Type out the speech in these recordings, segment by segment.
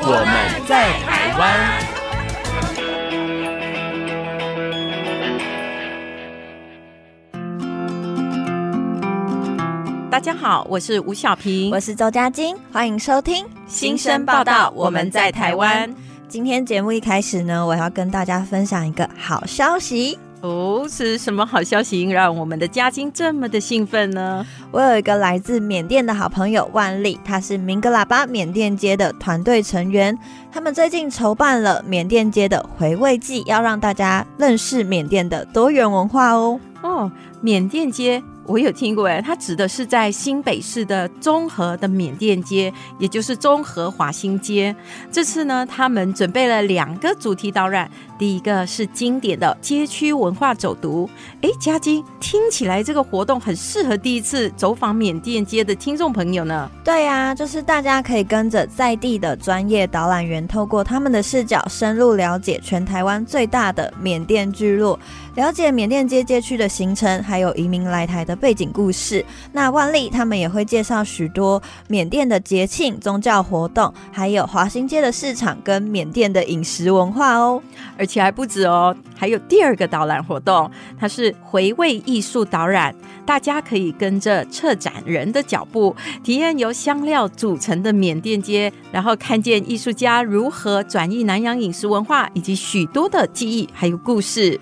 我们在台湾。大家好，我是吴小平，我是周佳晶，欢迎收听新生报道。我们在台湾。今天节目一开始呢，我要跟大家分享一个好消息哦，是什么好消息让我们的佳晶这么的兴奋呢？我有一个来自缅甸的好朋友万丽，他是明格喇叭缅甸街的团队成员，他们最近筹办了缅甸街的回味季，要让大家认识缅甸的多元文化哦。哦，缅甸街。我有听过哎，它指的是在新北市的中和的缅甸街，也就是中和华新街。这次呢，他们准备了两个主题导览，第一个是经典的街区文化走读。哎，嘉金，听起来这个活动很适合第一次走访缅甸街的听众朋友呢。对呀、啊，就是大家可以跟着在地的专业导览员，透过他们的视角，深入了解全台湾最大的缅甸聚落。了解缅甸街街区的形成，还有移民来台的背景故事。那万丽他们也会介绍许多缅甸的节庆、宗教活动，还有华新街的市场跟缅甸的饮食文化哦。而且还不止哦，还有第二个导览活动，它是回味艺术导览。大家可以跟着策展人的脚步，体验由香料组成的缅甸街，然后看见艺术家如何转译南洋饮食文化，以及许多的记忆还有故事。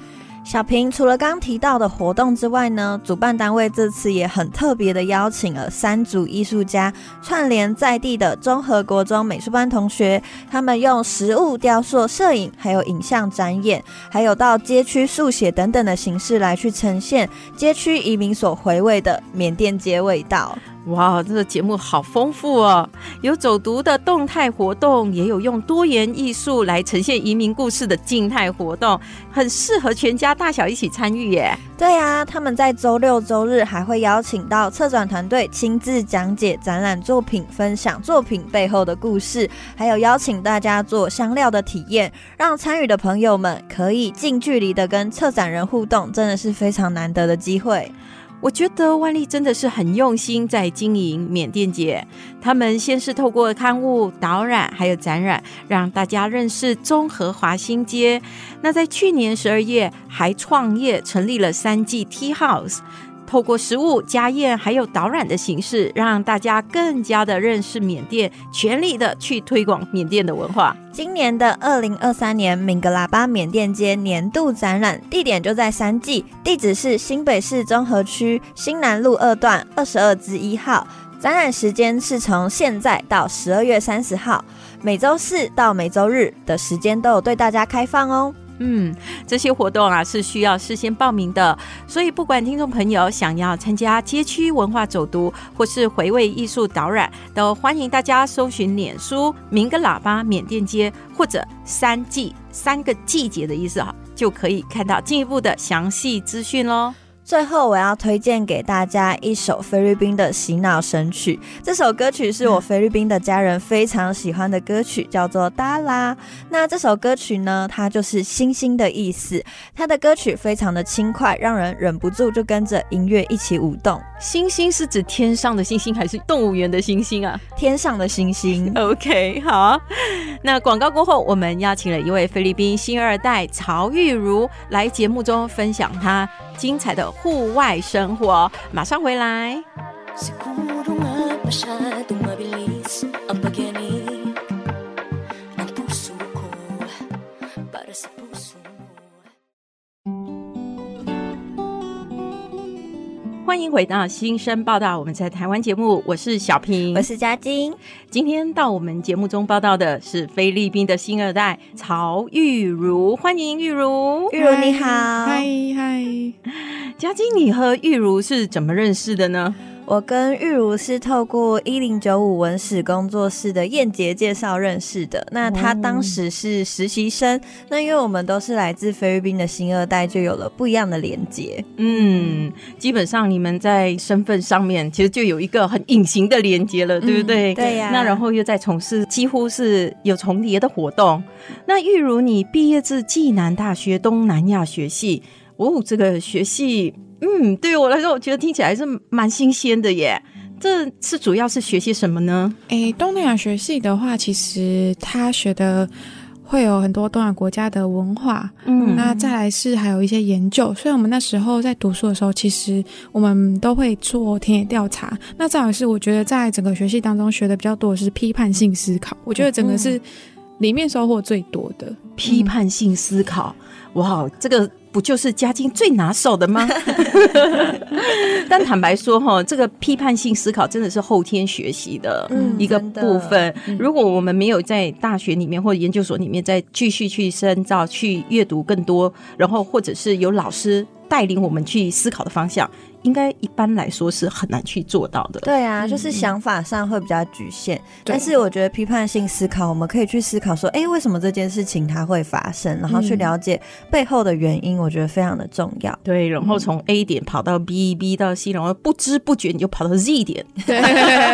小平，除了刚提到的活动之外呢，主办单位这次也很特别的邀请了三组艺术家，串联在地的综合国中美术班同学，他们用实物雕塑、摄影，还有影像展演，还有到街区速写等等的形式来去呈现街区移民所回味的缅甸街味道。哇，这个节目好丰富哦！有走读的动态活动，也有用多元艺术来呈现移民故事的静态活动，很适合全家大小一起参与耶。对、啊，他们在周六周日还会邀请到策展团队亲自讲解展览作品，分享作品背后的故事，还有邀请大家做香料的体验，让参与的朋友们可以近距离的跟策展人互动，真的是非常难得的机会。我觉得万丽真的是很用心在经营缅甸街。他们先是透过刊物、导览还有展览，让大家认识中和华新街。那在去年十二月，还创业成立了三季 Tea House。透过食物、家宴还有导览的形式，让大家更加的认识缅甸，全力的去推广缅甸的文化。今年的二零二三年明格喇叭缅甸街年度展览地点就在三季，地址是新北市中和区新南路二段二十二之一号。展览时间是从现在到十二月三十号，每周四到每周日的时间都有对大家开放哦。嗯，这些活动啊是需要事先报名的，所以不管听众朋友想要参加街区文化走读或是回味艺术导览，都欢迎大家搜寻脸书“明格喇叭缅甸街”或者“三季”三个季节的意思啊，就可以看到进一步的详细资讯喽。最后，我要推荐给大家一首菲律宾的洗脑神曲。这首歌曲是我菲律宾的家人非常喜欢的歌曲，叫做《达拉》。那这首歌曲呢，它就是星星的意思。它的歌曲非常的轻快，让人忍不住就跟着音乐一起舞动。星星是指天上的星星，还是动物园的星星啊？天上的星星。OK，好。那广告过后，我们邀请了一位菲律宾新二代曹玉如来节目中分享她精彩的户外生活，马上回来。欢迎回到新生报道，我们在台湾节目，我是小平，我是嘉晶。今天到我们节目中报道的是菲律宾的新二代曹玉如，欢迎玉如，玉如你好，嗨嗨。嘉晶，你和玉如是怎么认识的呢？我跟玉如是透过一零九五文史工作室的燕杰介绍认识的。那他当时是实习生，那因为我们都是来自菲律宾的新二代，就有了不一样的连接。嗯，基本上你们在身份上面其实就有一个很隐形的连接了，对不对？嗯、对呀、啊。那然后又在从事几乎是有重叠的活动。那玉如，你毕业自暨南大学东南亚学系，哦，这个学系。嗯，对于我来说，我觉得听起来是蛮新鲜的耶。这是主要是学些什么呢？诶，东南亚学系的话，其实他学的会有很多东亚国家的文化。嗯，那再来是还有一些研究。所以我们那时候在读书的时候，其实我们都会做田野调查。那再来是，我觉得在整个学系当中学的比较多的是批判性思考。我觉得整个是里面收获最多的、嗯、批判性思考。哇，这个。不就是嘉靖最拿手的吗？但坦白说，哈，这个批判性思考真的是后天学习的一个部分。嗯、如果我们没有在大学里面或者研究所里面再继续去深造、去阅读更多，然后或者是有老师带领我们去思考的方向。应该一般来说是很难去做到的。对啊，就是想法上会比较局限。嗯、但是我觉得批判性思考，我们可以去思考说，哎，为什么这件事情它会发生，然后去了解背后的原因，我觉得非常的重要。对，然后从 A 点跑到 B，B 到 C，然后不知不觉你就跑到 Z 点。对，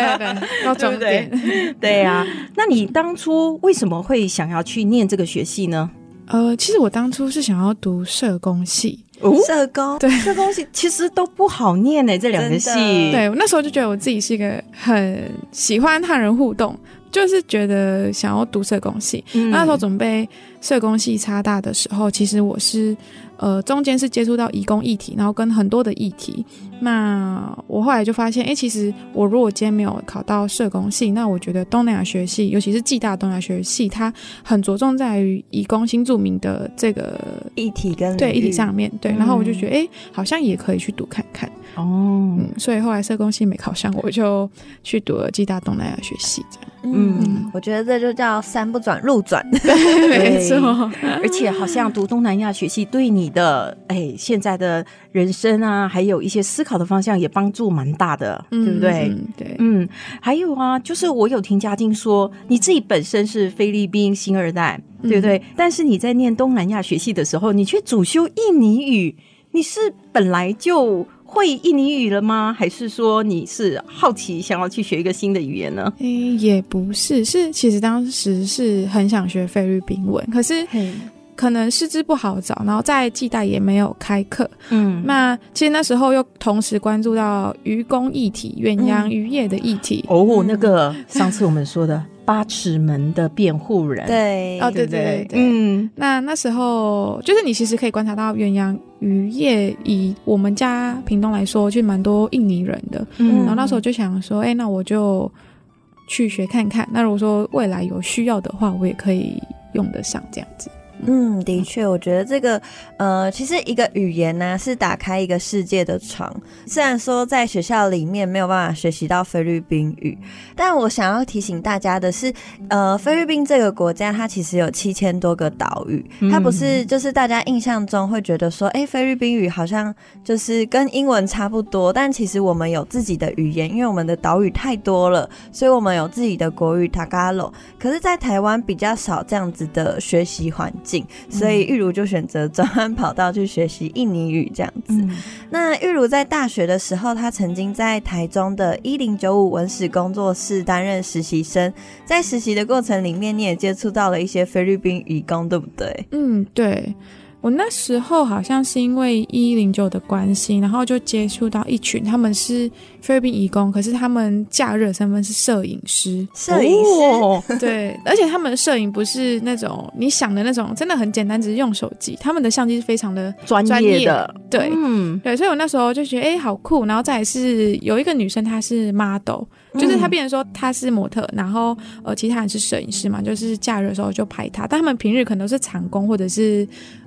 到终点。对呀、啊，那你当初为什么会想要去念这个学系呢？呃，其实我当初是想要读社工系。社工。对。社工系 其实都不好念呢，这两个系。对，我那时候就觉得我自己是一个很喜欢和人互动，就是觉得想要读社工系。嗯、那时候准备社工系差大的时候，其实我是。呃，中间是接触到移工议题，然后跟很多的议题。那我后来就发现，哎、欸，其实我如果今天没有考到社工系，那我觉得东南亚学系，尤其是暨大东南亚学系，它很着重在于移工新住民的这个议题跟对议题上面。对，然后我就觉得，哎、欸，好像也可以去读看看。哦，嗯，所以后来社工系没考上，我就去读了暨大东南亚学系。这样，嗯，嗯我觉得这就叫山不转路转。对，没错。而且好像读东南亚学系对你的哎现在的人生啊，还有一些思考的方向也帮助蛮大的，嗯、对不对？嗯、对，嗯，还有啊，就是我有听嘉靖说，你自己本身是菲律宾新二代，嗯、对不对？但是你在念东南亚学系的时候，你却主修印尼语，你是本来就。会印尼语了吗？还是说你是好奇想要去学一个新的语言呢？诶、欸，也不是，是其实当时是很想学菲律宾文，可是可能师资不好找，然后在暨大也没有开课。嗯，那其实那时候又同时关注到渔工议题、远洋渔业的议题。嗯、哦，那个上次我们说的。八尺门的辩护人，对，哦，对对对，嗯，那那时候就是你其实可以观察到远洋渔业，以我们家屏东来说，就蛮多印尼人的，嗯，然后那时候就想说，哎、欸，那我就去学看看，那如果说未来有需要的话，我也可以用得上这样子。嗯，的确，我觉得这个，呃，其实一个语言呢、啊，是打开一个世界的窗。虽然说在学校里面没有办法学习到菲律宾语，但我想要提醒大家的是，呃，菲律宾这个国家它其实有七千多个岛屿，它不是就是大家印象中会觉得说，哎，菲律宾语好像就是跟英文差不多，但其实我们有自己的语言，因为我们的岛屿太多了，所以我们有自己的国语 Tagalog。可是，在台湾比较少这样子的学习环境。所以玉如就选择专案跑道去学习印尼语这样子。嗯、那玉如在大学的时候，她曾经在台中的一零九五文史工作室担任实习生，在实习的过程里面，你也接触到了一些菲律宾移工，对不对？嗯，对。我那时候好像是因为一零九的关系，然后就接触到一群，他们是菲律宾移工，可是他们假日的身份是摄影师。摄影师、哦，对，而且他们的摄影不是那种你想的那种，真的很简单，只是用手机。他们的相机是非常的专业的，对，嗯，对，所以我那时候就觉得，哎、欸，好酷。然后再来是有一个女生，她是 model，就是她变成说她是模特，然后呃，其他人是摄影师嘛，就是假日的时候就拍她，但他们平日可能都是长工或者是。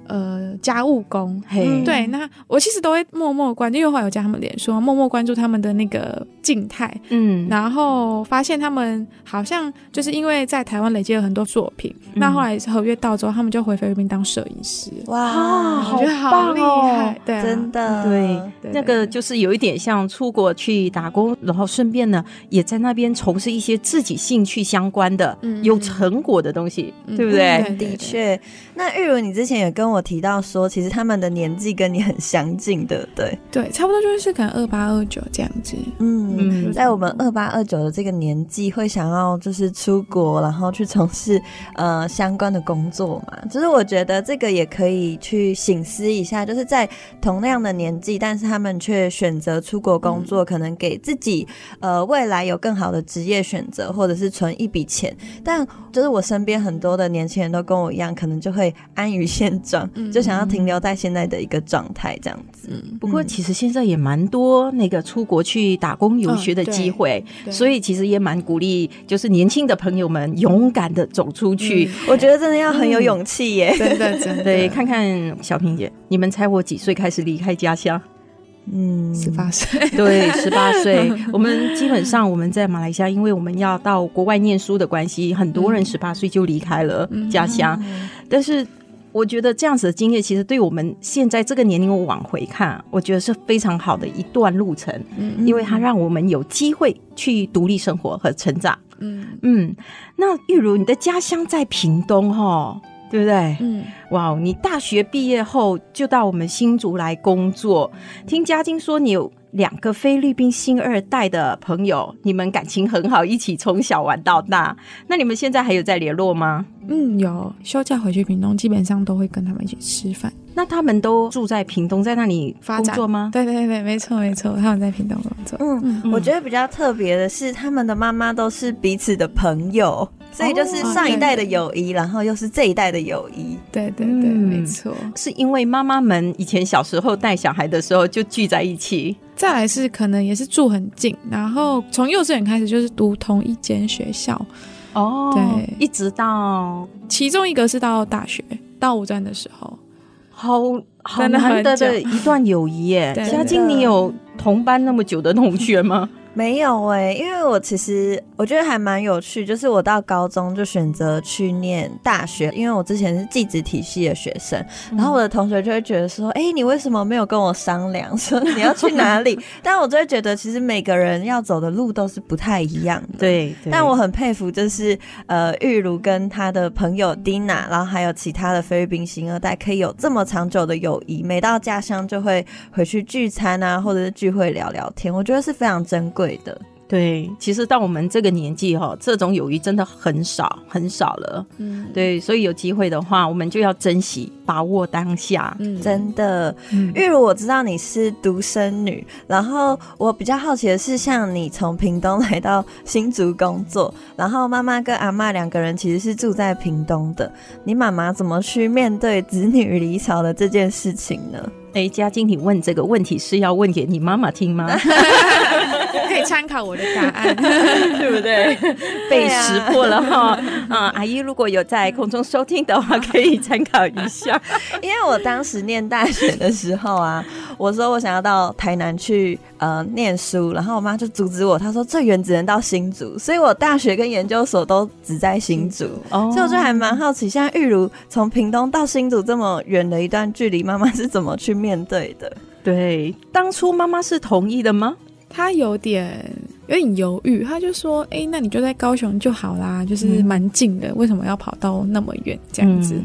呃家务工。嘿，对，那我其实都会默默关注，因为后来有加他们脸书，默默关注他们的那个静态，嗯，然后发现他们好像就是因为在台湾累积了很多作品，嗯、那后来合约到之后，他们就回菲律宾当摄影师。哇，我觉得好棒哦，对、啊，真的，对，那个就是有一点像出国去打工，然后顺便呢，也在那边从事一些自己兴趣相关的、嗯、有成果的东西，嗯、对不对？嗯、的确。那玉如，你之前也跟我提到说，其实他们的年纪跟你很相近的，对，对，差不多就是可能二八二九这样子。嗯，在我们二八二九的这个年纪，会想要就是出国，然后去从事呃相关的工作嘛？就是我觉得这个也可以去醒思一下，就是在同样的年纪，但是他们却选择出国工作，嗯、可能给自己呃未来有更好的职业选择，或者是存一笔钱。但就是我身边很多的年轻人都跟我一样，可能就会。安于现状，就想要停留在现在的一个状态这样子。嗯，不过其实现在也蛮多那个出国去打工游学的机会，嗯，所以其实也蛮鼓励，就是年轻的朋友们勇敢的走出去。嗯，我觉得真的要很有勇气耶，真的真的。对，看看小平姐，你们猜我几岁开始离开家乡？嗯，十八岁，对，十八岁。我们基本上我们在马来西亚，因为我们要到国外念书的关系，很多人十八岁就离开了家乡。嗯、但是我觉得这样子的经验，其实对我们现在这个年龄我往回看，我觉得是非常好的一段路程。嗯，因为它让我们有机会去独立生活和成长。嗯嗯，那玉如你的家乡在屏东哈？对不对？嗯，哇，你大学毕业后就到我们新竹来工作。听佳晶说，你有两个菲律宾新二代的朋友，你们感情很好，一起从小玩到大。那你们现在还有在联络吗？嗯，有，休假回去屏东，基本上都会跟他们一起吃饭。那他们都住在屏东，在那里工作吗？对对对，没错没错，他们在屏东工作。嗯，嗯，我觉得比较特别的是，他们的妈妈都是彼此的朋友。所以就是上一代的友谊，然后又是这一代的友谊。对对对，嗯、没错，是因为妈妈们以前小时候带小孩的时候就聚在一起。再来是可能也是住很近，然后从幼稚园开始就是读同一间学校。哦，对，一直到其中一个是到大学到五专的时候，好好难得的一段友谊耶。嘉晶，你有同班那么久的同学吗？没有哎、欸，因为我其实我觉得还蛮有趣，就是我到高中就选择去念大学，因为我之前是技职体系的学生，然后我的同学就会觉得说，哎、欸，你为什么没有跟我商量说你要去哪里？但我就会觉得，其实每个人要走的路都是不太一样的。对，对，但我很佩服，就是呃，玉如跟他的朋友 Dina，然后还有其他的菲律宾新二代，可以有这么长久的友谊，每到家乡就会回去聚餐啊，或者是聚会聊聊天，我觉得是非常珍贵。对的，对，其实到我们这个年纪哈，这种友谊真的很少很少了。嗯，对，所以有机会的话，我们就要珍惜，把握当下。嗯，真的。嗯，玉如，我知道你是独生女，然后我比较好奇的是，像你从屏东来到新竹工作，然后妈妈跟阿妈两个人其实是住在屏东的，你妈妈怎么去面对子女离巢的这件事情呢？哎，嘉靖，你问这个问题是要问给你妈妈听吗？可以参考我的答案，对不对？被识破了哈。啊，阿姨如果有在空中收听的话，可以参考一下。因为我当时念大学的时候啊，我说我想要到台南去呃念书，然后我妈就阻止我，她说最远只能到新竹，所以我大学跟研究所都只在新竹。哦，所以我就还蛮好奇，像玉如从屏东到新竹这么远的一段距离，妈妈是怎么去面对的？对，当初妈妈是同意的吗？她有点有点犹豫，他就说：“哎、欸，那你就在高雄就好啦，就是蛮近的，嗯、为什么要跑到那么远这样子？”嗯、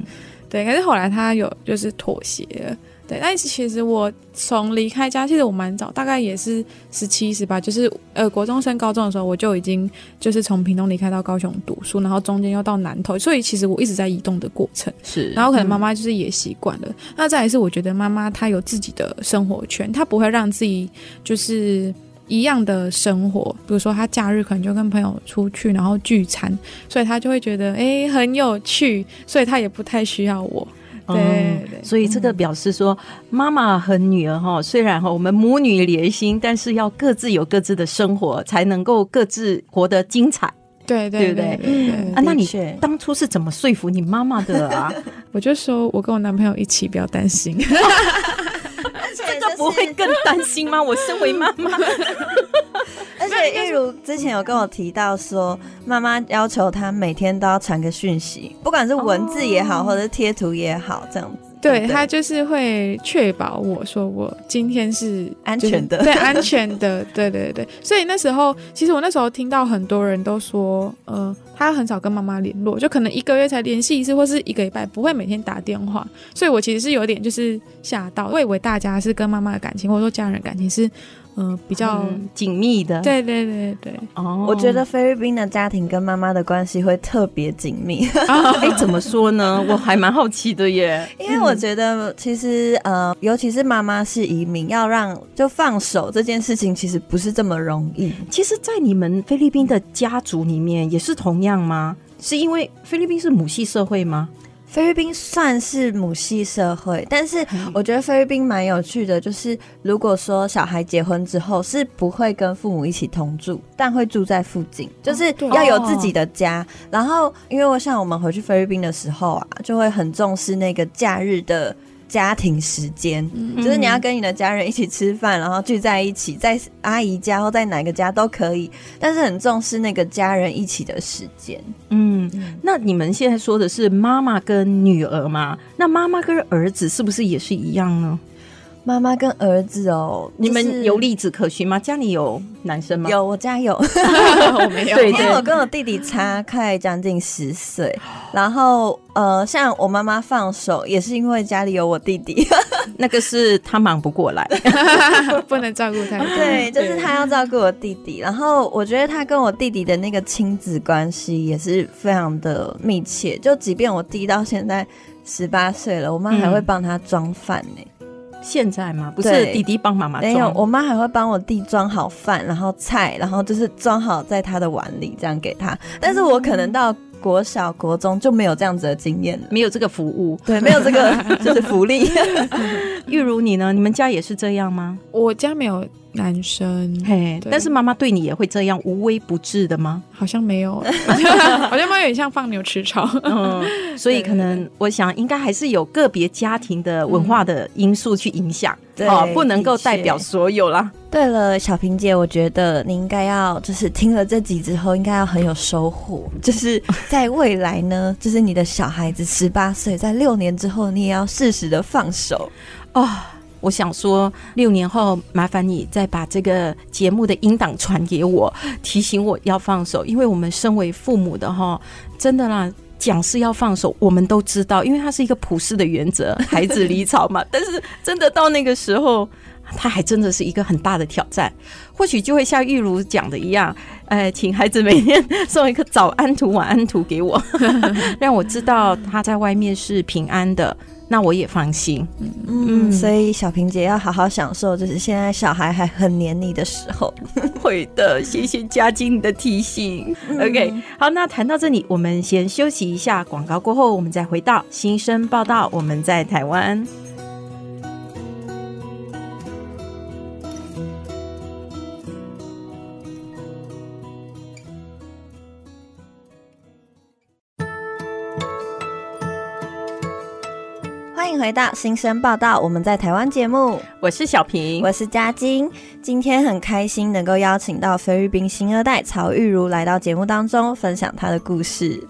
对，可是后来他有就是妥协了。对，但其实我从离开家，其实我蛮早，大概也是十七、十八，就是呃国中升高中的时候，我就已经就是从屏东离开到高雄读书，然后中间又到南投，所以其实我一直在移动的过程。是，然后可能妈妈就是也习惯了。嗯、那再来是，我觉得妈妈她有自己的生活圈，她不会让自己就是一样的生活。比如说，他假日可能就跟朋友出去，然后聚餐，所以他就会觉得哎很有趣，所以他也不太需要我。对，对，所以这个表示说，妈妈和女儿哈，虽然哈我们母女连心，但是要各自有各自的生活，才能够各自活得精彩。对对对对，对，对，对，啊，那你当初是怎么说服你妈妈的啊？我就说我跟我男朋友一起，不要担心。这个不会更担心吗？我身为妈妈，而且玉如之前有跟我提到说，妈妈要求她每天都要传个讯息，不管是文字也好，或者是贴图也好，这样子。对，他就是会确保我说我今天是安全的，对安全的，对对对。所以那时候，其实我那时候听到很多人都说，呃，他很少跟妈妈联络，就可能一个月才联系一次，或是一个礼拜不会每天打电话。所以我其实是有点就是吓到，我以为大家是跟妈妈的感情，或者说家人的感情是。嗯，比较紧密的，对对对对。哦，我觉得菲律宾的家庭跟妈妈的关系会特别紧密。哎，怎么说呢？我还蛮好奇的耶。因为我觉得，其实呃，尤其是妈妈是移民，要让就放手这件事情，其实不是这么容易。其实，在你们菲律宾的家族里面，也是同样吗？是因为菲律宾是母系社会吗？菲律宾算是母系社会，但是我觉得菲律宾蛮有趣的，就是如果说小孩结婚之后是不会跟父母一起同住，但会住在附近，就是要有自己的家。然后，因为我像我们回去菲律宾的时候啊，就会很重视那个假日的。家庭时间，就是你要跟你的家人一起吃饭，然后聚在一起，在阿姨家或在哪个家都可以，但是很重视那个家人一起的时间。嗯，那你们现在说的是妈妈跟女儿吗？那妈妈跟儿子是不是也是一样呢？妈妈跟儿子哦，你们有例子可循吗？家里有男生吗？有，我家有，我没有。对，因为我跟我弟弟差快将近十岁，然后呃，像我妈妈放手也是因为家里有我弟弟，那个是他忙不过来，不能照顾他。对，就是他要照顾我弟弟，然后我觉得他跟我弟弟的那个亲子关系也是非常的密切，就即便我弟到现在十八岁了，我妈还会帮他装饭呢。现在吗？不是弟弟帮妈妈装，没有，我妈还会帮我弟装好饭，然后菜，然后就是装好在他的碗里，这样给他。但是我可能到国小、国中就没有这样子的经验了，没有这个服务，对，没有这个 就是福利。玉如你呢？你们家也是这样吗？我家没有。男生，嘿，但是妈妈对你也会这样无微不至的吗？好像没有，好像妈妈有点像放牛吃草，嗯，所以可能我想应该还是有个别家庭的文化的因素去影响，对，不能够代表所有啦。对了，小平姐，我觉得你应该要就是听了这集之后，应该要很有收获，就是在未来呢，就是你的小孩子十八岁，在六年之后，你也要适时的放手哦。我想说，六年后麻烦你再把这个节目的音档传给我，提醒我要放手。因为我们身为父母的哈，真的啦，讲是要放手，我们都知道，因为它是一个普世的原则，孩子离巢嘛。但是真的到那个时候，他还真的是一个很大的挑战。或许就会像玉如讲的一样，哎，请孩子每天送一个早安图、晚安图给我，让我知道他在外面是平安的。那我也放心，嗯，所以小萍姐要好好享受，就是现在小孩还很黏你的时候。会的，谢谢嘉晶的提醒。嗯、OK，好，那谈到这里，我们先休息一下，广告过后，我们再回到新生报道。我们在台湾。欢迎回到新生报道，我们在台湾节目，我是小平，我是嘉晶，今天很开心能够邀请到菲律宾新二代曹玉如来到节目当中，分享她的故事。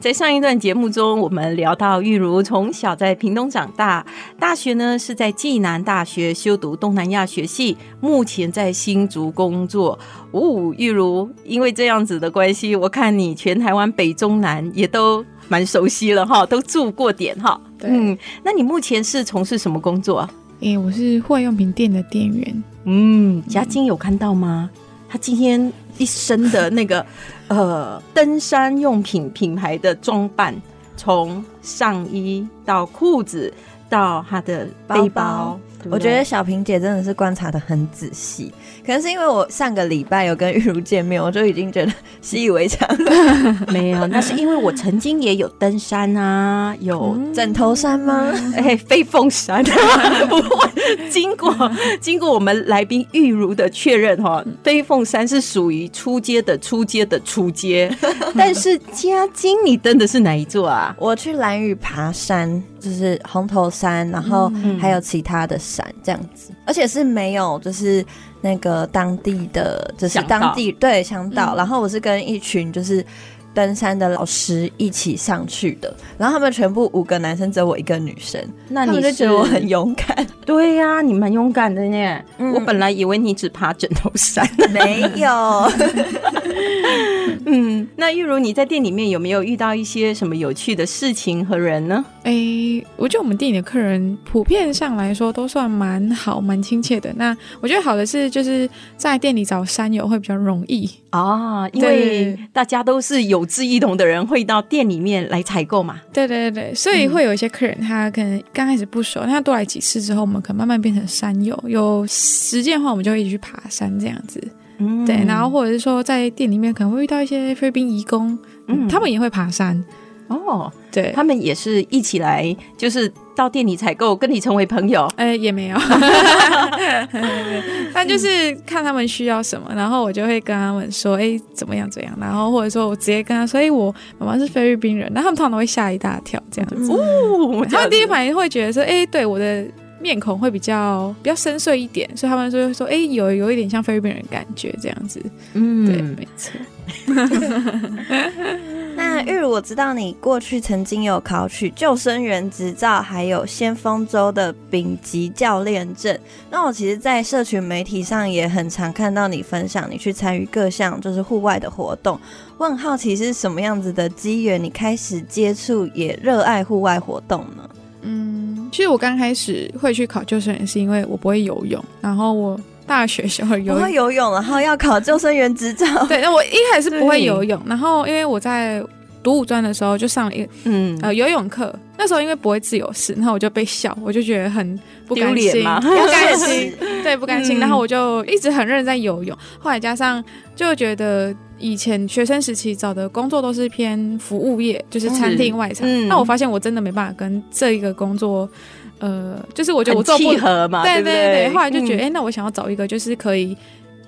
在上一段节目中，我们聊到玉如从小在屏东长大，大学呢是在暨南大学修读东南亚学系，目前在新竹工作。哦，玉如，因为这样子的关系，我看你全台湾北中南也都蛮熟悉了哈，都住过点哈。对嗯，那你目前是从事什么工作？诶、欸，我是户外用品店的店员。嗯，嘉晶有看到吗？他今天一身的那个 呃登山用品品牌的装扮，从上衣到裤子到他的背包，我觉得小平姐真的是观察的很仔细，可能是因为我上个礼拜有跟玉茹见面，我就已经觉得 习以为常了。没有，那是因为我曾经也有登山啊，有枕头山吗？哎、欸，飞凤山。经过经过我们来宾玉茹的确认哈，飞凤山是属于出阶的出阶的出阶，但是嘉晶你登的是哪一座啊？我去兰屿爬山，就是红头山，然后还有其他的山这样子，而且是没有就是那个当地的，就是当地对向导，然后我是跟一群就是。登山的老师一起上去的，然后他们全部五个男生，只有我一个女生。那你就觉得我很勇敢？对呀、啊，你蛮勇敢的呢、嗯。我本来以为你只爬枕头山，没有。嗯，那玉如你在店里面有没有遇到一些什么有趣的事情和人呢？哎、欸，我觉得我们店里的客人普遍上来说都算蛮好、蛮亲切的。那我觉得好的是，就是在店里找山友会比较容易啊，因为大家都是有志一同的人，会到店里面来采购嘛。对对对，所以会有一些客人，他可能刚开始不熟，他多来几次之后，我们可能慢慢变成山友。有时间的话，我们就会一起去爬山这样子。嗯，对，然后或者是说在店里面可能会遇到一些菲律宾移工，嗯，他们也会爬山。哦，对，他们也是一起来，就是到店里采购，跟你成为朋友。哎、欸，也没有 但就是看他们需要什么，然后我就会跟他们说，哎、欸，怎么样怎样，然后或者说我直接跟他说，哎、欸，我妈妈是菲律宾人，然后他们通常都会吓一大跳，这样子。哦，他们第一反应会觉得说，哎、欸，对，我的面孔会比较比较深邃一点，所以他们就会说，哎、欸，有有一点像菲律宾人的感觉，这样子。嗯，对，没错。那玉如，我知道你过去曾经有考取救生员执照，还有先锋州的丙级教练证。那我其实，在社群媒体上也很常看到你分享你去参与各项就是户外的活动。我很好奇是什么样子的机缘，你开始接触也热爱户外活动呢？嗯，其实我刚开始会去考救生员，是因为我不会游泳，然后我大学时候游不会游泳，然后要考救生员执照。对，那我一开始不会游泳，然后因为我在。读五专的时候就上了一个嗯呃游泳课，那时候因为不会自由式，然后我就被笑，我就觉得很不甘心，不甘心，对，不甘心、嗯，然后我就一直很认真在游泳。后来加上就觉得以前学生时期找的工作都是偏服务业，就是餐厅外场、嗯，那我发现我真的没办法跟这一个工作，呃，就是我觉得我做不契合嘛，对对对，对，后来就觉得，哎、嗯欸，那我想要找一个就是可以。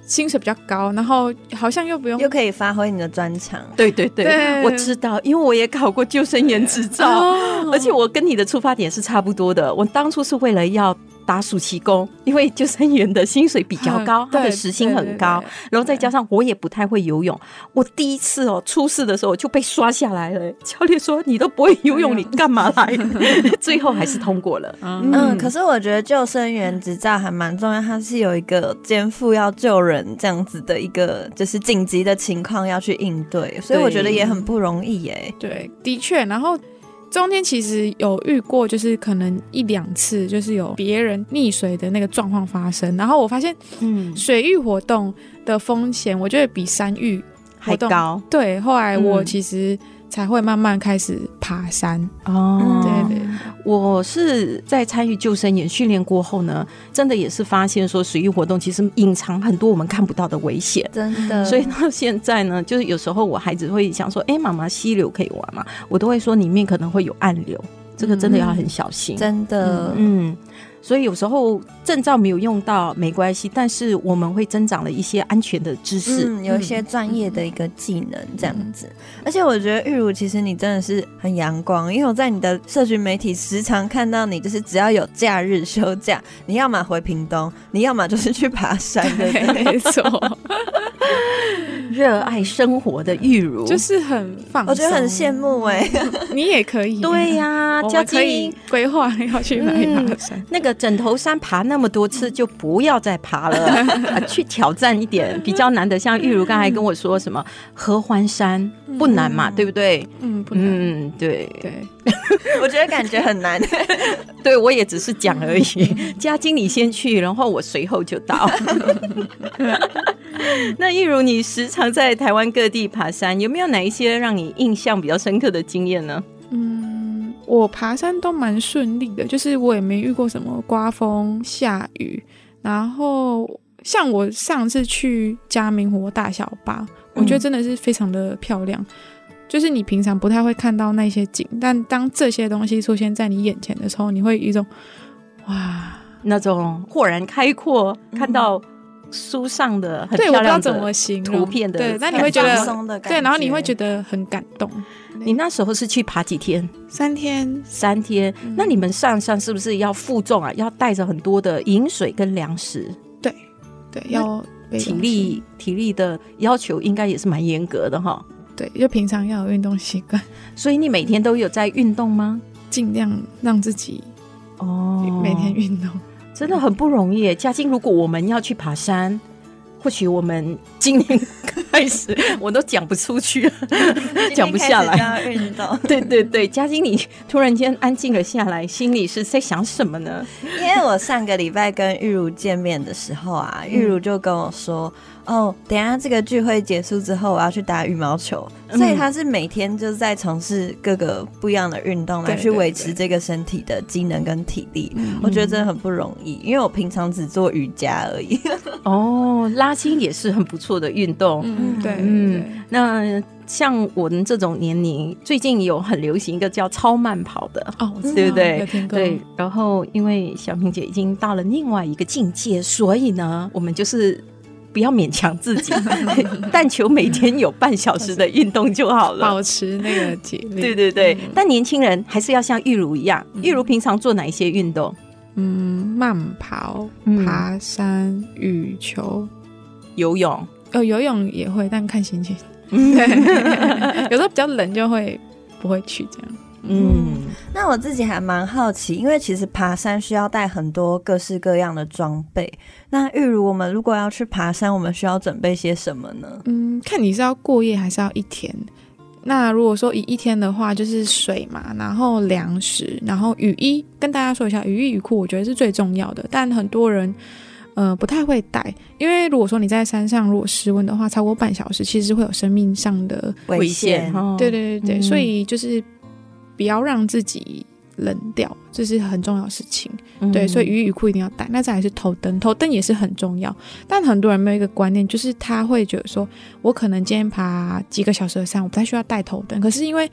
薪水比较高，然后好像又不用，又可以发挥你的专长。对对对，对，我知道，因为我也考过救生员执照，哦，而且我跟你的出发点是差不多的。我当初是为了要。打暑期工，因为救生员的薪水比较高，他的时薪很高，然后再加上我也不太会游泳，我第一次哦出事的时候就被刷下来了。教练说：“你都不会游泳，你干嘛来？” 最后还是通过了。嗯，嗯，可是我觉得救生员执照还蛮重要，它是有一个肩负要救人这样子的一个就是紧急的情况要去应对，所以我觉得也很不容易耶。对，的确，然后。中间其实有遇过，就是可能一两次，就是有别人溺水的那个状况发生。然后我发现，嗯，水域活动的风险，我觉得比山域活动还高。对，后来我其实。才会慢慢开始爬山哦。对对，我是在参与救生员训练过后呢，真的也是发现说水域活动其实隐藏很多我们看不到的危险，真的。所以到现在呢，就是有时候我孩子会想说：“哎，妈妈，溪流可以玩吗？”我都会说里面可能会有暗流，这个真的要很小心。真的，嗯。嗯所以有时候证照没有用到没关系，但是我们会增长了一些安全的知识，嗯、有一些专业的一个技能这样子。嗯、而且我觉得玉茹其实你真的是很阳光，因为我在你的社群媒体时常看到你，就是只要有假日休假，你要么回屏东，你要么就是去爬山的，没错。热爱生活的玉茹。就是很放，我觉得很羡慕哎、欸，你也可以，对呀、啊，我可以规划要去哪里爬山。那个枕头山爬那么多次，就不要再爬了，啊、去挑战一点比较难的。像玉如刚才跟我说什么合欢山不难嘛，对不对？嗯，不难。嗯，对对，我觉得感觉很难。对，我也只是讲而已。嘉晶你先去，然后我随后就到。那玉如你时常在台湾各地爬山，有没有哪一些让你印象比较深刻的经验呢？嗯，我爬山都蛮顺利的，就是我也没遇过什么刮风下雨。然后像我上次去嘉明湖大小巴，我觉得真的是非常的漂亮。嗯、就是你平常不太会看到那些景，但当这些东西出现在你眼前的时候，你会有一种哇，那种豁然开阔，嗯、看到书上的很漂亮的图片的，对，那你会觉得对，然后你会觉得很感动。你那时候是去爬几天？三天，三天。嗯、那你们上山是不是要负重啊？要带着很多的饮水跟粮食？对，对，要体力体力的要求应该也是蛮严格的哈。对，就平常要有运动习惯。所以你每天都有在运动吗？尽量让自己哦每天运动，真的很不容易。嘉晶，如果我们要去爬山。或许我们今年开始，我都讲不出去了，讲不下来。运动，对对对，嘉晶，你突然间安静了下来，心里是在想什么呢？因为我上个礼拜跟玉茹见面的时候啊，玉茹就跟我说。哦，等下这个聚会结束之后，我要去打羽毛球，嗯、所以他是每天就是在从事各个不一样的运动来去维持这个身体的机能跟体力。我觉得真的很不容易，因为我平常只做瑜伽而已。哦，拉筋也是很不错的运动。嗯，对，嗯，那像我们这种年龄，最近有很流行一个叫超慢跑的哦，对不对？对。然后因为小平姐已经到了另外一个境界，所以呢，我们就是。不要勉强自己，但求每天有半小时的运动就好了，保持那个体力。对对对，嗯、但年轻人还是要像玉如一样。嗯、玉如平常做哪一些运动？嗯，慢跑、爬山、羽球、游泳。呃，游泳也会，但看心情。对，有时候比较冷就会不会去这样。嗯，那我自己还蛮好奇，因为其实爬山需要带很多各式各样的装备。那玉如，我们如果要去爬山，我们需要准备些什么呢？嗯，看你是要过夜还是要一天。那如果说以一天的话，就是水嘛，然后粮食，然后雨衣。跟大家说一下，雨衣雨裤我觉得是最重要的，但很多人呃不太会带，因为如果说你在山上如果失温的话，超过半小时，其实会有生命上的危险。对对对对，嗯、所以就是。不要让自己冷掉，这是很重要的事情。嗯、对，所以雨衣雨裤一定要带。那再来是头灯，头灯也是很重要。但很多人没有一个观念，就是他会觉得说，我可能今天爬几个小时的山，我不太需要带头灯。可是因为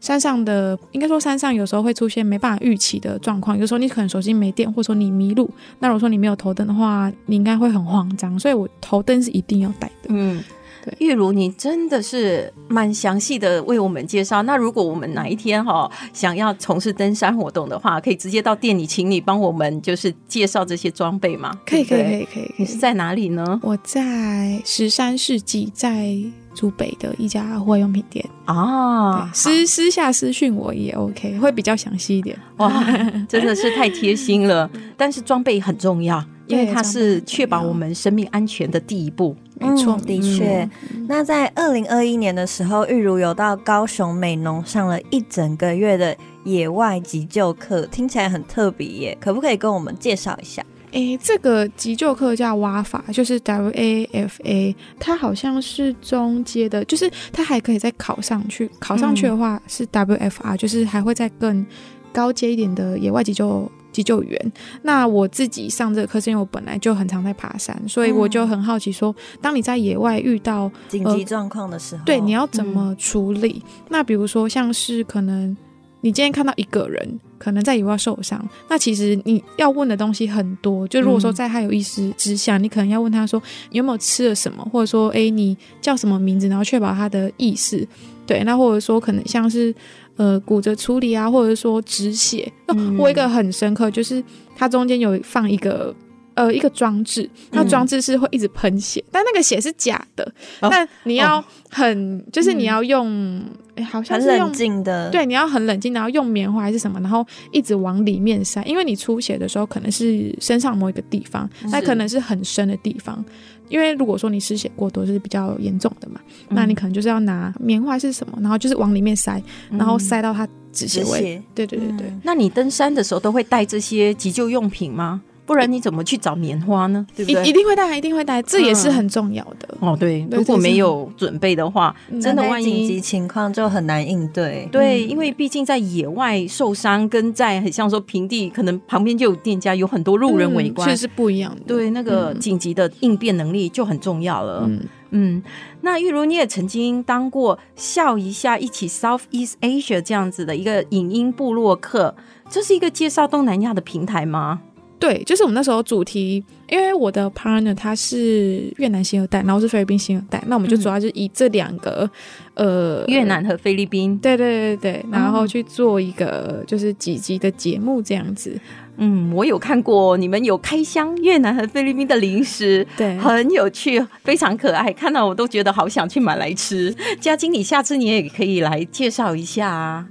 山上的，应该说山上有时候会出现没办法预期的状况，有时候你可能手机没电，或者说你迷路。那如果说你没有头灯的话，你应该会很慌张。所以我头灯是一定要带的。嗯。对，玉如，你真的是蛮详细的为我们介绍。那如果我们哪一天哈、哦、想要从事登山活动的话，可以直接到店里，请你帮我们就是介绍这些装备吗？可以，可以，可以，可以。你是在哪里呢？我在十三世纪，在竹北的一家户外用品店啊。私私下私讯我也 OK，会比较详细一点。哇，真的是太贴心了。但是装备很重要。因为它是确保我们生命安全的第一步，没错，的确。那在二零二一年的时候，玉如有到高雄美浓上了一整个月的野外急救课，听起来很特别耶，可不可以跟我们介绍一下？诶，这个急救课叫 WAFA，就是 W A F A，它好像是中阶的，就是它还可以再考上去，考上去的话是 W F R，就是还会再更高阶一点的野外急救。急救员，那我自己上这个课是因为我本来就很常在爬山，所以我就很好奇说，当你在野外遇到紧急状况的时候，对，你要怎么处理？嗯、那比如说像是可能你今天看到一个人可能在野外受伤，那其实你要问的东西很多。就如果说在他有意识之下，嗯、你可能要问他说你有没有吃了什么，或者说哎你叫什么名字，然后确保他的意识。对，那或者说可能像是。呃，骨折处理啊，或者说止血。嗯、我一个很深刻，就是它中间有放一个呃一个装置，那装置是会一直喷血，嗯、但那个血是假的。哦、但你要很，哦、就是你要用，好像是用很冷静的，对，你要很冷静，然后用棉花还是什么，然后一直往里面塞，因为你出血的时候可能是身上某一个地方，那可能是很深的地方。因为如果说你失血过多就是比较严重的嘛，嗯、那你可能就是要拿棉花是什么，然后就是往里面塞，嗯、然后塞到它止血位。止对对对对、嗯。那你登山的时候都会带这些急救用品吗？不然你怎么去找棉花呢？对不对？一定会带，一定会带，这也是很重要的。哦，对，如果没有准备的话，真的万一紧急情况就很难应对。对，因为毕竟在野外受伤，跟在很像说平地，可能旁边就有店家，有很多路人围观，确实是不一样的。对，那个紧急的应变能力就很重要了。嗯嗯，那玉如你也曾经当过笑一下一起 Southeast Asia 这样子的一个影音部落客，这是一个介绍东南亚的平台吗？对，就是我们那时候主题，因为我的 partner 他是越南新二代，然后是菲律宾新二代，那我们就主要是以这两个，嗯、呃，越南和菲律宾，对对对对，然后去做一个就是几集的节目这样子。嗯，我有看过你们有开箱越南和菲律宾的零食，对，很有趣，非常可爱，看到我都觉得好想去买来吃。嘉晶，你下次你也可以来介绍一下啊。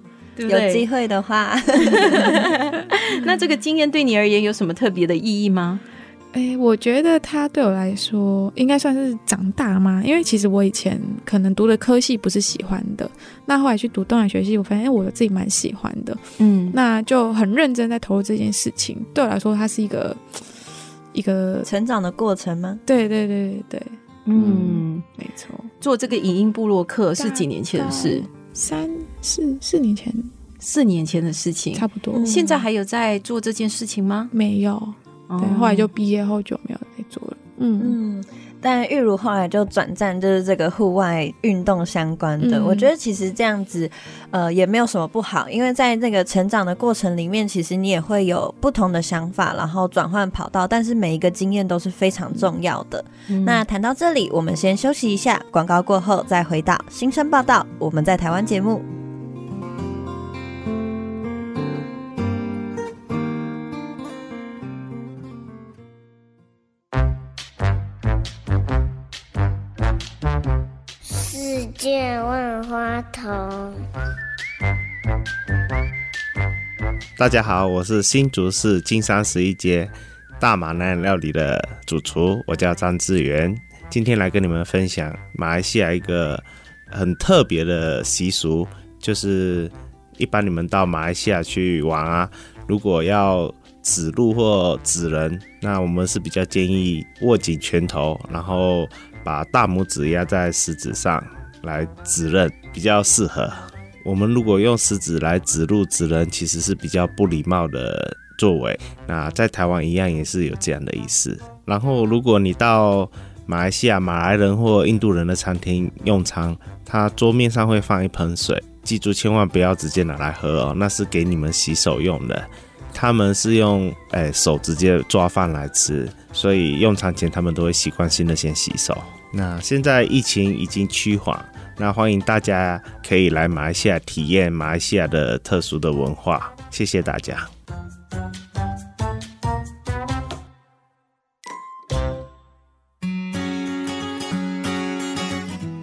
有机会的话，那这个经验对你而言有什么特别的意义吗？哎、欸，我觉得它对我来说应该算是长大吗？因为其实我以前可能读的科系不是喜欢的，那后来去读东南学系，我发现我自己蛮喜欢的，嗯，那就很认真在投入这件事情。对我来说，它是一个一个成长的过程吗？对对对对对，嗯，嗯没错。做这个影音部落客是几年前的事？三四四年前，四年前的事情，差不多。现在还有在做这件事情吗？没有，对，后来就毕业后就没有再做了。嗯嗯。但玉如后来就转战，就是这个户外运动相关的。嗯、我觉得其实这样子，呃，也没有什么不好，因为在那个成长的过程里面，其实你也会有不同的想法，然后转换跑道。但是每一个经验都是非常重要的。嗯、那谈到这里，我们先休息一下，广告过后再回到新生报道。我们在台湾节目。借万花筒。大家好，我是新竹市金山十一街大马南料理的主厨，我叫张志源。今天来跟你们分享马来西亚一个很特别的习俗，就是一般你们到马来西亚去玩啊，如果要指路或指人，那我们是比较建议握紧拳头，然后把大拇指压在食指上。来指认比较适合。我们如果用食指来指路指人，其实是比较不礼貌的作为。那在台湾一样也是有这样的意思。然后，如果你到马来西亚马来人或印度人的餐厅用餐，他桌面上会放一盆水，记住千万不要直接拿来喝哦，那是给你们洗手用的。他们是用哎手直接抓饭来吃，所以用餐前他们都会习惯性的先洗手。那现在疫情已经趋缓，那欢迎大家可以来马来西亚体验马来西亚的特殊的文化。谢谢大家。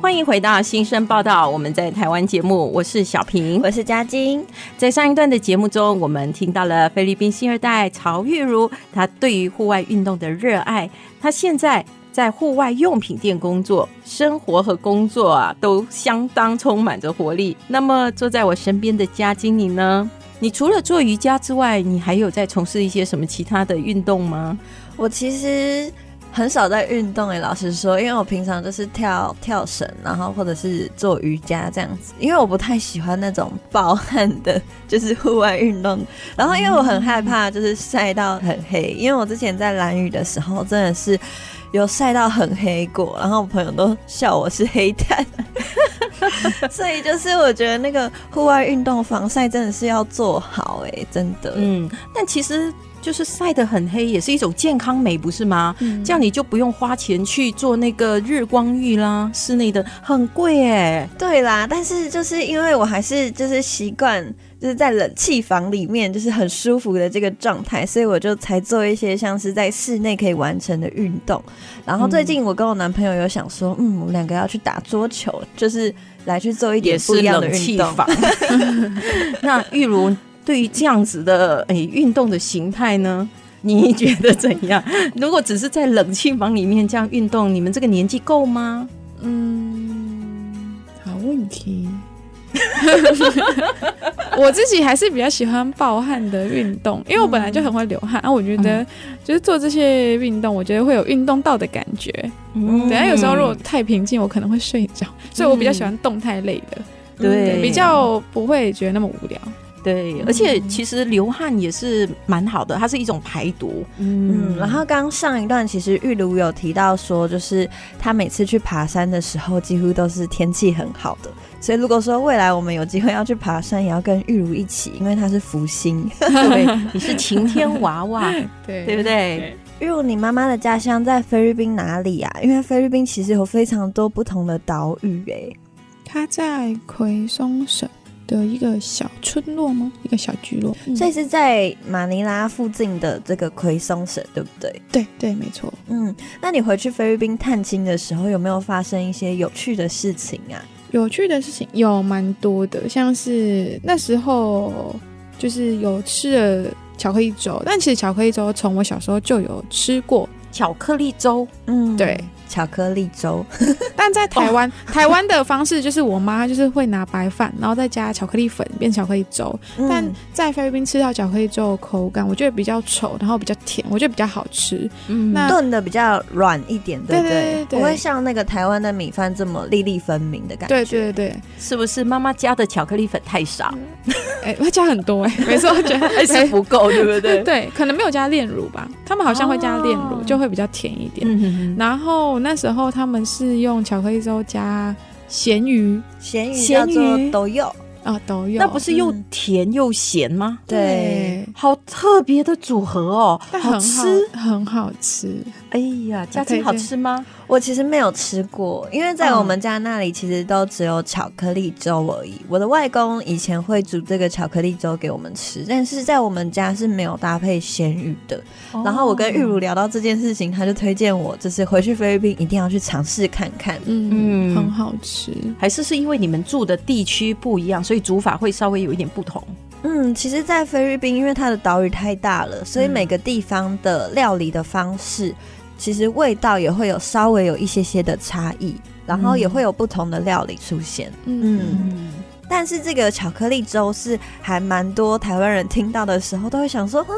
欢迎回到新生报道，我们在台湾节目，我是小平，我是嘉晶。在上一段的节目中，我们听到了菲律宾新二代曹玉如，她对于户外运动的热爱，她现在。在户外用品店工作，生活和工作啊都相当充满着活力。那么坐在我身边的嘉晶你呢？你除了做瑜伽之外，你还有在从事一些什么其他的运动吗？我其实很少在运动诶、老实说，因为我平常就是跳跳绳，然后或者是做瑜伽这样子。因为我不太喜欢那种暴汗的，就是户外运动。然后因为我很害怕就是晒到很黑，因为我之前在蓝雨的时候真的是。有晒到很黑过，然后我朋友都笑我是黑炭，所以就是我觉得那个户外运动防晒真的是要做好哎、欸，真的。嗯，但其实就是晒得很黑也是一种健康美，不是吗？嗯、这样你就不用花钱去做那个日光浴啦，室内的很贵哎、欸。对啦，但是就是因为我还是就是习惯。就是在冷气房里面，就是很舒服的这个状态，所以我就才做一些像是在室内可以完成的运动。然后最近我跟我男朋友有想说，嗯，我们两个要去打桌球，就是来去做一点不一样的运动。那玉如对于这样子的诶运动的形态呢，你觉得怎样？如果只是在冷气房里面这样运动，你们这个年纪够吗？嗯，好问题。我自己还是比较喜欢暴汗的运动，因为我本来就很会流汗，啊，我觉得就是做这些运动，我觉得会有运动到的感觉。嗯，等下有时候如果太平静，我可能会睡着，所以我比较喜欢动态类的，对，比较不会觉得那么无聊。对，而且其实流汗也是蛮好的，它是一种排毒。嗯，嗯，然后刚上一段其实玉茹有提到说，就是他每次去爬山的时候，几乎都是天气很好的。所以如果说未来我们有机会要去爬山，也要跟玉茹一起，因为他是福星，对，你是晴天娃娃，对，对不对？玉茹，你妈妈的家乡在菲律宾哪里啊？因为菲律宾其实有非常多不同的岛屿，哎，它在奎松省。的一个小村落吗？一个小聚落，嗯、所以是在马尼拉附近的这个奎松省，对不对？对对，没错。嗯，那你回去菲律宾探亲的时候，有没有发生一些有趣的事情啊？有趣的事情有蛮多的，像是那时候就是有吃了巧克力粥，但其实巧克力粥从我小时候就有吃过巧克力粥。嗯，对。巧克力粥，但在台湾，台湾的方式就是我妈就是会拿白饭，然后再加巧克力粉变巧克力粥。嗯、但在菲律宾吃到巧克力粥的口感，我觉得比较稠，然后比较甜，我觉得比较好吃。嗯，那炖的比较软一点，对不对？不会像那个台湾的米饭这么粒粒分明的感觉。对对对，是不是妈妈加的巧克力粉太少？哎、欸，会加很多哎、欸，没错，我觉得还是不够，对不对？对，可能没有加炼乳吧，他们好像会加炼乳，哦、就会比较甜一点。嗯、哼哼然后那时候他们是用巧克力粥加咸鱼，咸鱼叫做豆柚。啊，都有，那不是又甜又咸吗？嗯、对，好特别的组合哦，但很好吃，很好吃。哎呀，佳晶好吃吗？我其实没有吃过，因为在我们家那里其实都只有巧克力粥而已。嗯、我的外公以前会煮这个巧克力粥给我们吃，但是在我们家是没有搭配咸鱼的。哦、然后我跟玉茹聊到这件事情，他就推荐我，就是回去菲律宾一定要去尝试看看。嗯，嗯很好吃。还是是因为你们住的地区不一样，所以煮法会稍微有一点不同。嗯，其实，在菲律宾，因为它的岛屿太大了，所以每个地方的料理的方式。其实味道也会有稍微有一些些的差异，然后也会有不同的料理出现。嗯，嗯，但是这个巧克力粥是还蛮多台湾人听到的时候都会想说，嗯，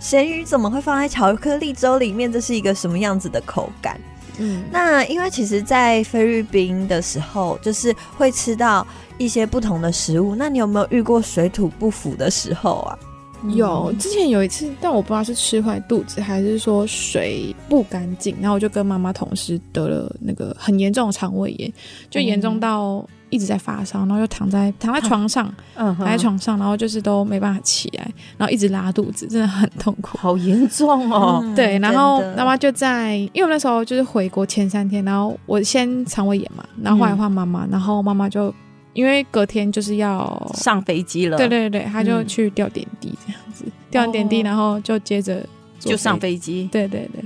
咸鱼怎么会放在巧克力粥里面？这是一个什么样子的口感？嗯，那因为其实，在菲律宾的时候，就是会吃到一些不同的食物。那你有没有遇过水土不服的时候啊？有，之前有一次，但我不知道是吃坏肚子还是说水不干净，然后我就跟妈妈同时得了那个很严重的肠胃炎，就严重到一直在发烧，然后就躺在躺在床上，嗯，躺在床上，然后就是都没办法起来，然后一直拉肚子，真的很痛苦，好严重哦。嗯、对，然后妈妈就在，因为我那时候就是回国前三天，然后我先肠胃炎嘛，然后后来换妈妈，然后妈妈就。因为隔天就是要上飞机了，对对对，他就去吊点滴这样子，吊完点滴，然后就接着就上飞机，对对对，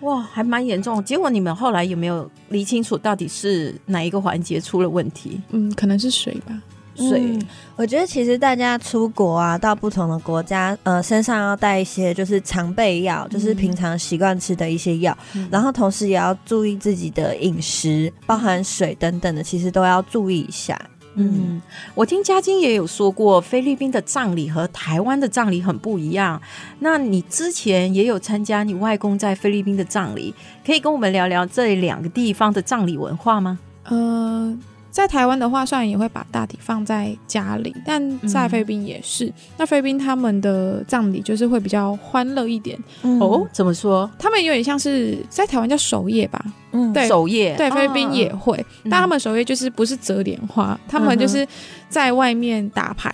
哇，还蛮严重。结果你们后来有没有理清楚到底是哪一个环节出了问题？嗯，可能是水吧。水、嗯，我觉得其实大家出国啊，到不同的国家，呃，身上要带一些就是常备药，嗯、就是平常习惯吃的一些药，嗯、然后同时也要注意自己的饮食，包含水等等的，其实都要注意一下。嗯，我听嘉晶也有说过，菲律宾的葬礼和台湾的葬礼很不一样。那你之前也有参加你外公在菲律宾的葬礼，可以跟我们聊聊这两个地方的葬礼文化吗？呃。在台湾的话，虽然也会把大体放在家里，但在菲律宾也是。嗯、那菲律宾他们的葬礼就是会比较欢乐一点。嗯、哦，怎么说？他们有点像是在台湾叫守夜吧？嗯，对，守夜。对，菲律宾也会，哦、但他们守夜就是不是折莲花，嗯、他们就是在外面打牌，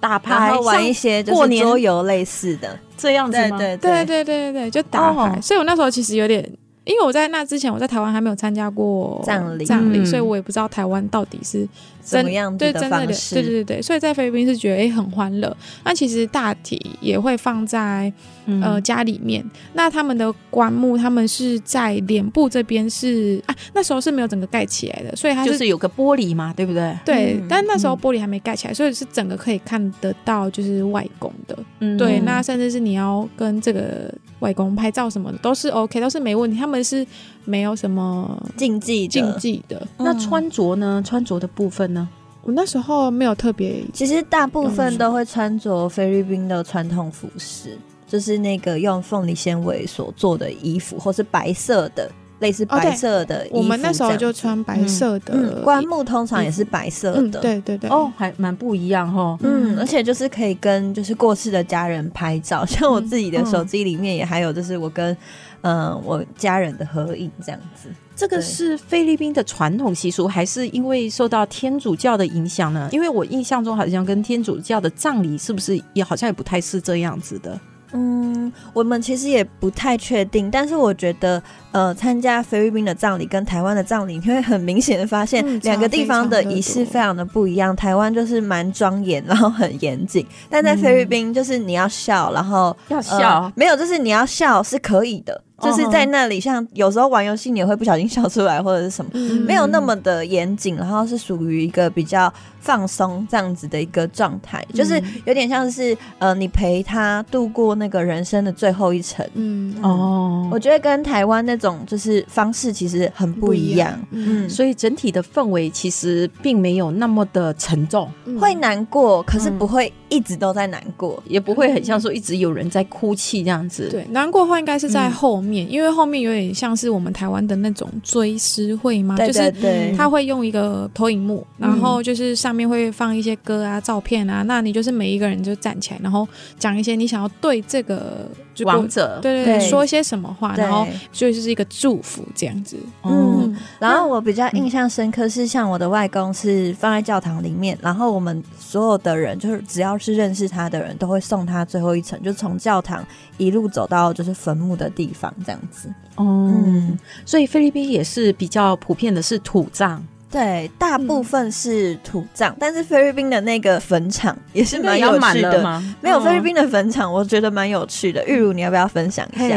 打牌，玩一些过年桌游类似的这样子吗？对对对对对对，就打牌。哦、所以我那时候其实有点。因为我在那之前，我在台湾还没有参加过葬礼，葬礼，所以我也不知道台湾到底是怎么样的方式。对对对对，所以在菲律宾是觉得诶很欢乐。那其实大体也会放在呃家里面。那他们的棺木，他们是在脸部这边是啊，那时候是没有整个盖起来的，所以它是就是有个玻璃嘛，对不对？对，但那时候玻璃还没盖起来，所以是整个可以看得到就是外公的。嗯，对，那甚至是你要跟这个。外公拍照什么的都是 OK，都是没问题。他们是没有什么禁忌禁忌的。那穿着呢？穿着的部分呢？我那时候没有特别，其实大部分都会穿着菲律宾的传统服饰，就是那个用凤梨纤维所做的衣服，或是白色的。类似白色的衣服，我们那时候就穿白色的，嗯，棺木通常也是白色的，嗯、对对对，哦，还蛮不一样哈，嗯，而且就是可以跟就是过世的家人拍照，像我自己的手机里面也还有就是我跟嗯、呃、我家人的合影这样子。这个是菲律宾的传统习俗，还是因为受到天主教的影响呢？因为我印象中好像跟天主教的葬礼是不是也好像也不太是这样子的。嗯，我们其实也不太确定，但是我觉得，呃，参加菲律宾的葬礼跟台湾的葬礼，你会很明显的发现两个地方的仪式非常的不一样。台湾就是蛮庄严，然后很严谨，但在菲律宾就是你要笑，然后要笑，呃，没有，就是你要笑是可以的。就是在那里，像有时候玩游戏，你也会不小心笑出来，或者是什么，嗯、没有那么的严谨，然后是属于一个比较放松这样子的一个状态，嗯、就是有点像是呃，你陪他度过那个人生的最后一程。嗯哦，我觉得跟台湾那种就是方式其实很不一样。嗯，所以整体的氛围其实并没有那么的沉重，嗯、会难过，可是不会一直都在难过，嗯、也不会很像说一直有人在哭泣这样子。对，难过的话应该是在后面。嗯因为后面有点像是我们台湾的那种追思会嘛，就是他会用一个投影幕，然后就是上面会放一些歌啊、照片啊，那你就是每一个人就站起来，然后讲一些你想要对这个王者，对对对，说一些什么话，然后就是一个祝福这样子。嗯，然后我比较印象深刻是，像我的外公是放在教堂里面，然后我们所有的人就是只要是认识他的人都会送他最后一程，就从教堂一路走到就是坟墓的地方这样子。嗯，所以菲律宾也是比较普遍的是土葬，对，大部分是土葬，嗯、但是菲律宾的那个坟场也是蛮有趣的吗？没有菲律宾的坟场，我觉得蛮有趣的。玉茹，你要不要分享一下？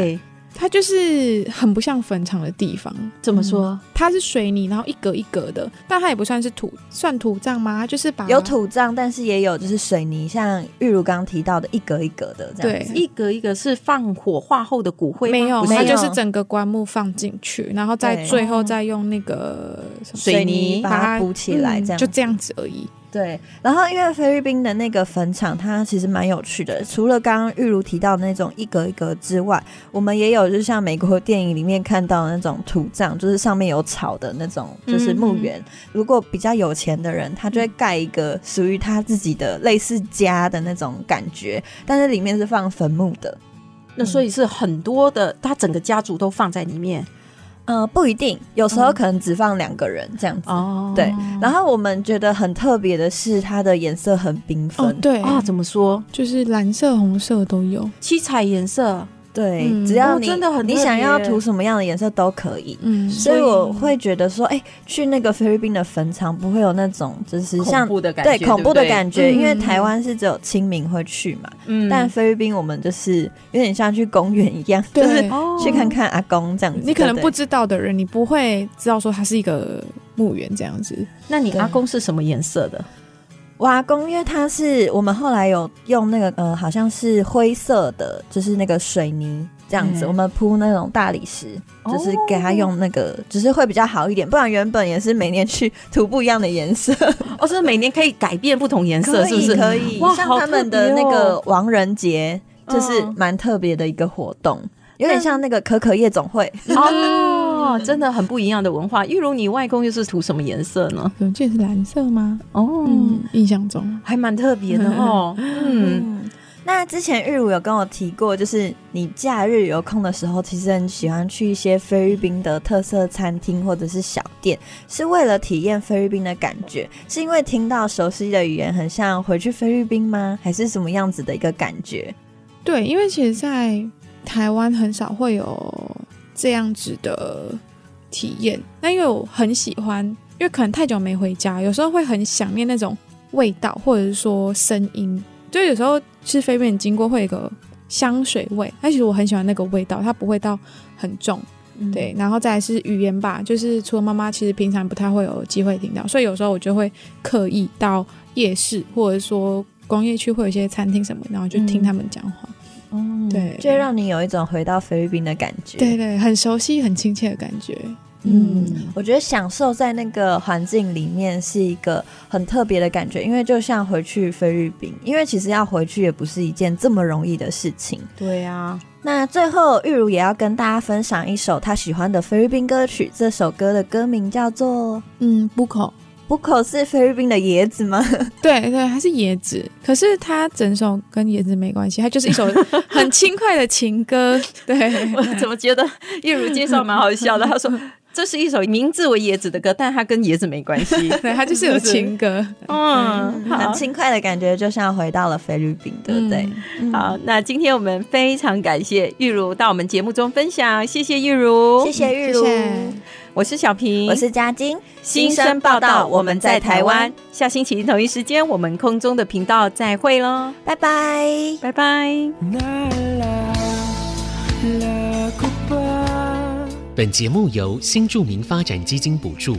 它就是很不像坟场的地方，怎么说？它是水泥，然后一格一格的，但它也不算是土，算土葬吗？它就是把有土葬，但是也有就是水泥，像玉如刚刚提到的一格一格的这样子。对，一格一格是放火化后的骨灰吗？没有，它就是整个棺木放进去，然后再最后再用那个水泥把它补起来，这样就这样子而已。对，然后因为菲律宾的那个坟场，它其实蛮有趣的。除了刚刚玉如提到的那种一格一格之外，我们也有，就是像美国电影里面看到的那种土葬，就是上面有草的那种，就是墓园。嗯嗯，如果比较有钱的人，他就会盖一个属于他自己的类似家的那种感觉，但是里面是放坟墓的。那所以是很多的，他整个家族都放在里面。呃，不一定，有时候可能只放两个人这样子。哦，对。然后我们觉得很特别的是，它的颜色很缤纷。哦，对啊，怎么说？就是蓝色、红色都有，七彩颜色。对，只要你、哦、真的很你想要涂什么样的颜色都可以。嗯，所以我会觉得说，哎、欸，去那个菲律宾的坟场不会有那种就是像恐怖的感觉，对恐怖的感觉，因为台湾是只有清明会去嘛。嗯，但菲律宾我们就是有点像去公园一样，就是去看看阿公这样子。你可能不知道的人，你不会知道说它是一个墓园这样子。那你阿公是什么颜色的？我阿公，因为他是我们后来有用那个呃，好像是灰色的，就是那个水泥这样子，嗯、我们铺那种大理石，就是给他用那个，只、就是会比较好一点。不然原本也是每年去涂不一样的颜色，哦，是每年可以改变不同颜色，是不是？可以，像他们的那个亡人节，就是蛮特别的一个活动，嗯、有点像那个可可夜总会。哦 哦，真的很不一样的文化。玉如，你外公又是涂什么颜色呢？我记得是蓝色吗？哦，嗯、印象中还蛮特别的哦。嗯，那之前玉如有跟我提过，就是你假日有空的时候，其实很喜欢去一些菲律宾的特色餐厅或者是小店，是为了体验菲律宾的感觉？是因为听到熟悉的语言，很像回去菲律宾吗？还是什么样子的一个感觉？对，因为其实，在台湾很少会有。这样子的体验，那因为我很喜欢，因为可能太久没回家，有时候会很想念那种味道，或者是说声音。就有时候吃飞面经过会有一个香水味，但其实我很喜欢那个味道，它不会到很重，嗯、对。然后再来是语言吧，就是除了妈妈，其实平常不太会有机会听到，所以有时候我就会刻意到夜市，或者说工业区会有一些餐厅什么，然后就听他们讲话。嗯对，就让你有一种回到菲律宾的感觉。对对，很熟悉、很亲切的感觉。嗯，我觉得享受在那个环境里面是一个很特别的感觉，因为就像回去菲律宾，因为其实要回去也不是一件这么容易的事情。对啊，那最后玉如也要跟大家分享一首她喜欢的菲律宾歌曲，这首歌的歌名叫做嗯，不口。布口是菲律宾的椰子吗？对 对，还是椰子。可是它整首跟椰子没关系，它就是一首很轻快的情歌。对，我怎么觉得玉如介绍蛮好笑的？他说。这是一首名字为椰子的歌，但它跟椰子没关系，对，它就是有情歌，嗯，很轻快的感觉，就像回到了菲律宾，对不对？嗯、好，那今天我们非常感谢玉茹到我们节目中分享，谢谢玉茹，谢谢玉茹，我是小平，我是嘉晶，新生报道，我们在台湾，下星期同一时间，我们空中的频道再会喽，拜拜，拜拜。本节目由新著名发展基金补助。